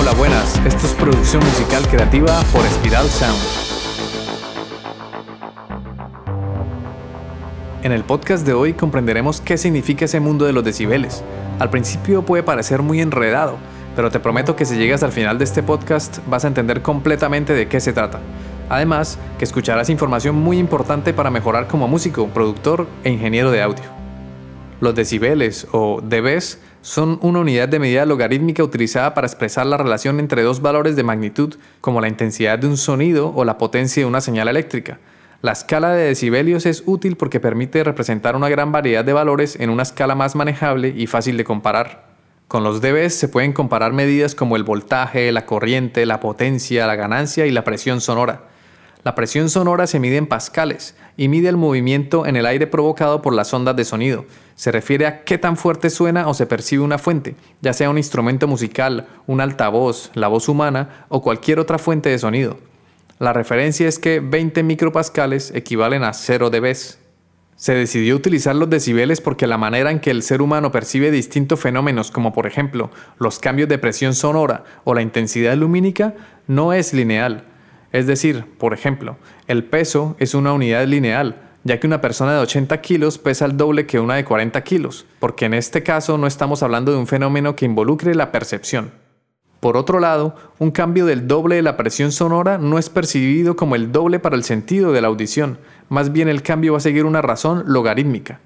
Hola, buenas. Esto es producción musical creativa por Spiral Sound. En el podcast de hoy comprenderemos qué significa ese mundo de los decibeles. Al principio puede parecer muy enredado, pero te prometo que si llegas al final de este podcast vas a entender completamente de qué se trata. Además, que escucharás información muy importante para mejorar como músico, productor e ingeniero de audio. Los decibeles o dBs son una unidad de medida logarítmica utilizada para expresar la relación entre dos valores de magnitud, como la intensidad de un sonido o la potencia de una señal eléctrica. La escala de decibelios es útil porque permite representar una gran variedad de valores en una escala más manejable y fácil de comparar. Con los dBs se pueden comparar medidas como el voltaje, la corriente, la potencia, la ganancia y la presión sonora. La presión sonora se mide en pascales y mide el movimiento en el aire provocado por las ondas de sonido. Se refiere a qué tan fuerte suena o se percibe una fuente, ya sea un instrumento musical, un altavoz, la voz humana o cualquier otra fuente de sonido. La referencia es que 20 micropascales equivalen a 0 dB. Se decidió utilizar los decibeles porque la manera en que el ser humano percibe distintos fenómenos como por ejemplo los cambios de presión sonora o la intensidad lumínica no es lineal es decir, por ejemplo, el peso es una unidad lineal, ya que una persona de 80 kilos pesa el doble que una de 40 kilos, porque en este caso no estamos hablando de un fenómeno que involucre la percepción. Por otro lado, un cambio del doble de la presión sonora no es percibido como el doble para el sentido de la audición, más bien el cambio va a seguir una razón logarítmica.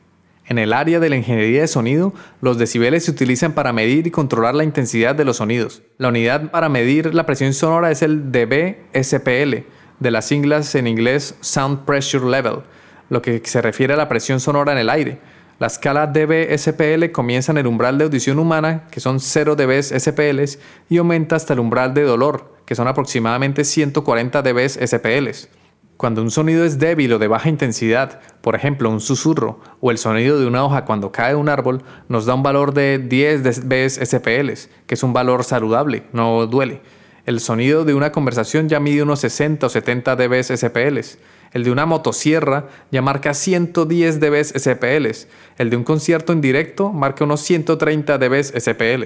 En el área de la ingeniería de sonido, los decibeles se utilizan para medir y controlar la intensidad de los sonidos. La unidad para medir la presión sonora es el dB-SPL, de las siglas en inglés Sound Pressure Level, lo que se refiere a la presión sonora en el aire. La escala dB-SPL comienza en el umbral de audición humana, que son 0 dB-SPL, y aumenta hasta el umbral de dolor, que son aproximadamente 140 dB-SPL. Cuando un sonido es débil o de baja intensidad, por ejemplo un susurro o el sonido de una hoja cuando cae de un árbol, nos da un valor de 10 dB SPL, que es un valor saludable, no duele. El sonido de una conversación ya mide unos 60 o 70 dB SPL. El de una motosierra ya marca 110 dB SPL. El de un concierto en directo marca unos 130 dB SPL.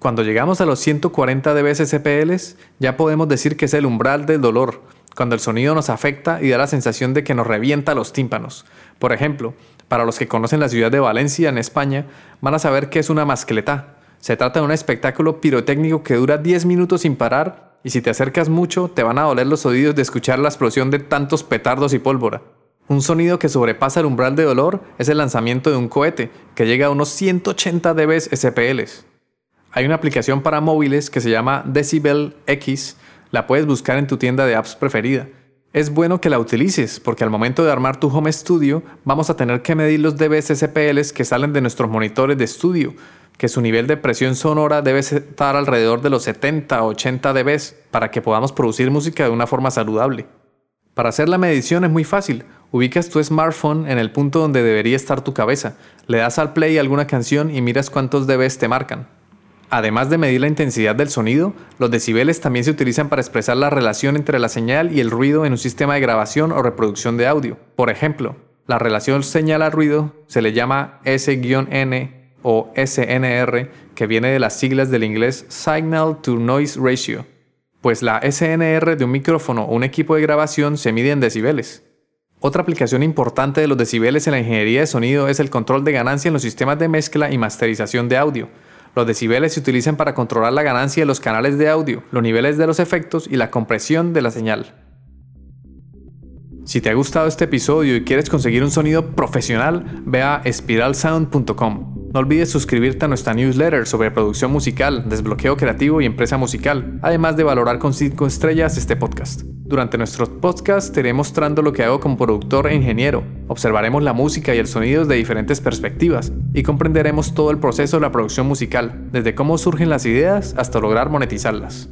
Cuando llegamos a los 140 dB SPL, ya podemos decir que es el umbral del dolor cuando el sonido nos afecta y da la sensación de que nos revienta los tímpanos. Por ejemplo, para los que conocen la ciudad de Valencia, en España, van a saber qué es una mascleta. Se trata de un espectáculo pirotécnico que dura 10 minutos sin parar y si te acercas mucho te van a doler los oídos de escuchar la explosión de tantos petardos y pólvora. Un sonido que sobrepasa el umbral de dolor es el lanzamiento de un cohete, que llega a unos 180 dB SPL. Hay una aplicación para móviles que se llama Decibel X, la puedes buscar en tu tienda de apps preferida. Es bueno que la utilices porque al momento de armar tu home studio vamos a tener que medir los dB SPL que salen de nuestros monitores de estudio, que su nivel de presión sonora debe estar alrededor de los 70 o 80 dB para que podamos producir música de una forma saludable. Para hacer la medición es muy fácil. Ubicas tu smartphone en el punto donde debería estar tu cabeza, le das al play alguna canción y miras cuántos dB te marcan. Además de medir la intensidad del sonido, los decibeles también se utilizan para expresar la relación entre la señal y el ruido en un sistema de grabación o reproducción de audio. Por ejemplo, la relación señal al ruido se le llama S-N o SNR, que viene de las siglas del inglés Signal to Noise Ratio, pues la SNR de un micrófono o un equipo de grabación se mide en decibeles. Otra aplicación importante de los decibeles en la ingeniería de sonido es el control de ganancia en los sistemas de mezcla y masterización de audio. Los decibeles se utilizan para controlar la ganancia de los canales de audio, los niveles de los efectos y la compresión de la señal. Si te ha gustado este episodio y quieres conseguir un sonido profesional, ve a spiralsound.com. No olvides suscribirte a nuestra newsletter sobre producción musical, desbloqueo creativo y empresa musical, además de valorar con 5 estrellas este podcast. Durante nuestro podcast te iré mostrando lo que hago como productor e ingeniero. Observaremos la música y el sonido de diferentes perspectivas y comprenderemos todo el proceso de la producción musical, desde cómo surgen las ideas hasta lograr monetizarlas.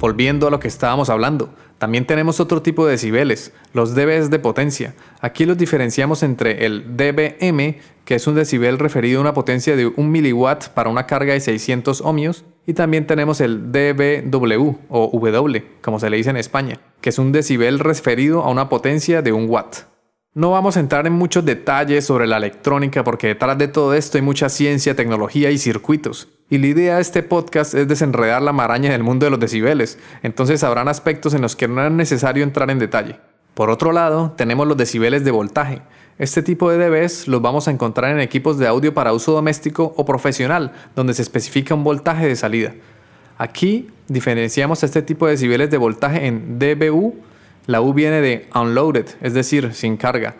Volviendo a lo que estábamos hablando, también tenemos otro tipo de decibeles, los dBs de potencia. Aquí los diferenciamos entre el dBm, que es un decibel referido a una potencia de 1 miliwatt para una carga de 600 ohmios, y también tenemos el dBw o W, como se le dice en España, que es un decibel referido a una potencia de 1 watt. No vamos a entrar en muchos detalles sobre la electrónica porque detrás de todo esto hay mucha ciencia, tecnología y circuitos. Y la idea de este podcast es desenredar la maraña del mundo de los decibeles, entonces habrán aspectos en los que no es necesario entrar en detalle. Por otro lado, tenemos los decibeles de voltaje. Este tipo de dBs los vamos a encontrar en equipos de audio para uso doméstico o profesional, donde se especifica un voltaje de salida. Aquí diferenciamos este tipo de decibeles de voltaje en dBu, la U viene de unloaded, es decir, sin carga.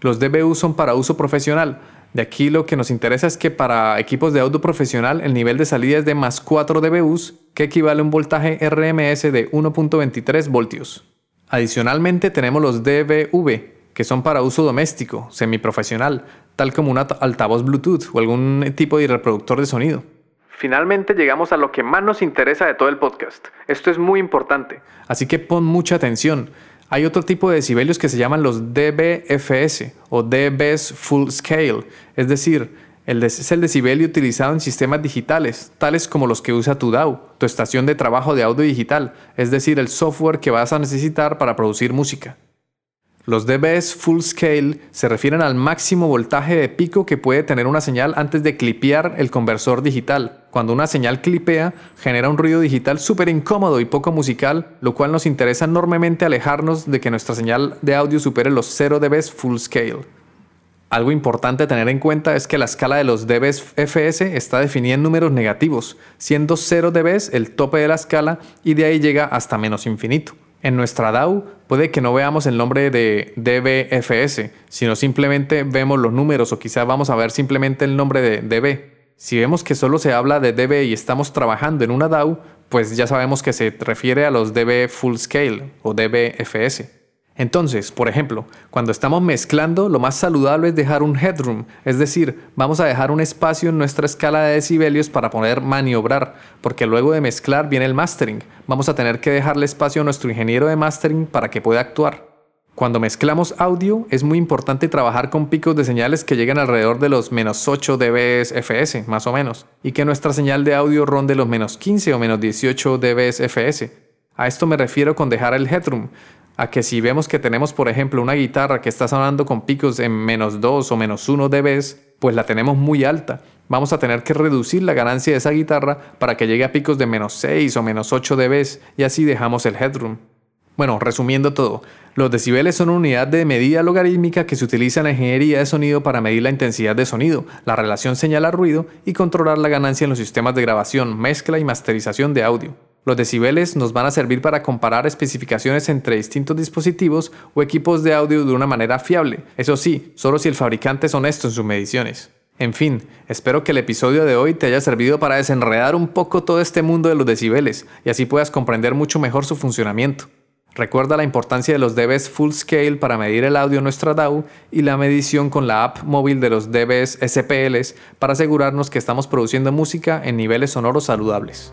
Los DBU son para uso profesional. De aquí lo que nos interesa es que para equipos de audio profesional el nivel de salida es de más 4 dBus, que equivale a un voltaje RMS de 1.23 voltios. Adicionalmente tenemos los DBV, que son para uso doméstico, semiprofesional, tal como un altavoz Bluetooth o algún tipo de reproductor de sonido. Finalmente llegamos a lo que más nos interesa de todo el podcast. Esto es muy importante, así que pon mucha atención. Hay otro tipo de decibelios que se llaman los dBFS o dBs Full Scale, es decir, es el decibelio utilizado en sistemas digitales, tales como los que usa tu DAW, tu estación de trabajo de audio digital, es decir, el software que vas a necesitar para producir música. Los dBs full scale se refieren al máximo voltaje de pico que puede tener una señal antes de clipear el conversor digital. Cuando una señal clipea, genera un ruido digital súper incómodo y poco musical, lo cual nos interesa enormemente alejarnos de que nuestra señal de audio supere los 0 dBs full scale. Algo importante a tener en cuenta es que la escala de los dBs está definida en números negativos, siendo 0 dBs el tope de la escala y de ahí llega hasta menos infinito. En nuestra DAW puede que no veamos el nombre de DBFS, sino simplemente vemos los números o quizá vamos a ver simplemente el nombre de DB. Si vemos que solo se habla de DB y estamos trabajando en una DAW, pues ya sabemos que se refiere a los DB Full Scale o DBFS. Entonces, por ejemplo, cuando estamos mezclando, lo más saludable es dejar un headroom, es decir, vamos a dejar un espacio en nuestra escala de decibelios para poder maniobrar, porque luego de mezclar viene el mastering. Vamos a tener que dejarle espacio a nuestro ingeniero de mastering para que pueda actuar. Cuando mezclamos audio, es muy importante trabajar con picos de señales que lleguen alrededor de los menos 8 dBs fs, más o menos, y que nuestra señal de audio ronde los menos 15 o menos 18 dBs fs. A esto me refiero con dejar el headroom, a que si vemos que tenemos, por ejemplo, una guitarra que está sonando con picos en menos 2 o menos 1 dB, pues la tenemos muy alta. Vamos a tener que reducir la ganancia de esa guitarra para que llegue a picos de menos 6 o menos 8 dB y así dejamos el headroom. Bueno, resumiendo todo, los decibeles son una unidad de medida logarítmica que se utiliza en la ingeniería de sonido para medir la intensidad de sonido, la relación señal-ruido y controlar la ganancia en los sistemas de grabación, mezcla y masterización de audio. Los decibeles nos van a servir para comparar especificaciones entre distintos dispositivos o equipos de audio de una manera fiable, eso sí, solo si el fabricante es honesto en sus mediciones. En fin, espero que el episodio de hoy te haya servido para desenredar un poco todo este mundo de los decibeles y así puedas comprender mucho mejor su funcionamiento. Recuerda la importancia de los dBs full scale para medir el audio en nuestra DAW y la medición con la app móvil de los dBs SPLs para asegurarnos que estamos produciendo música en niveles sonoros saludables.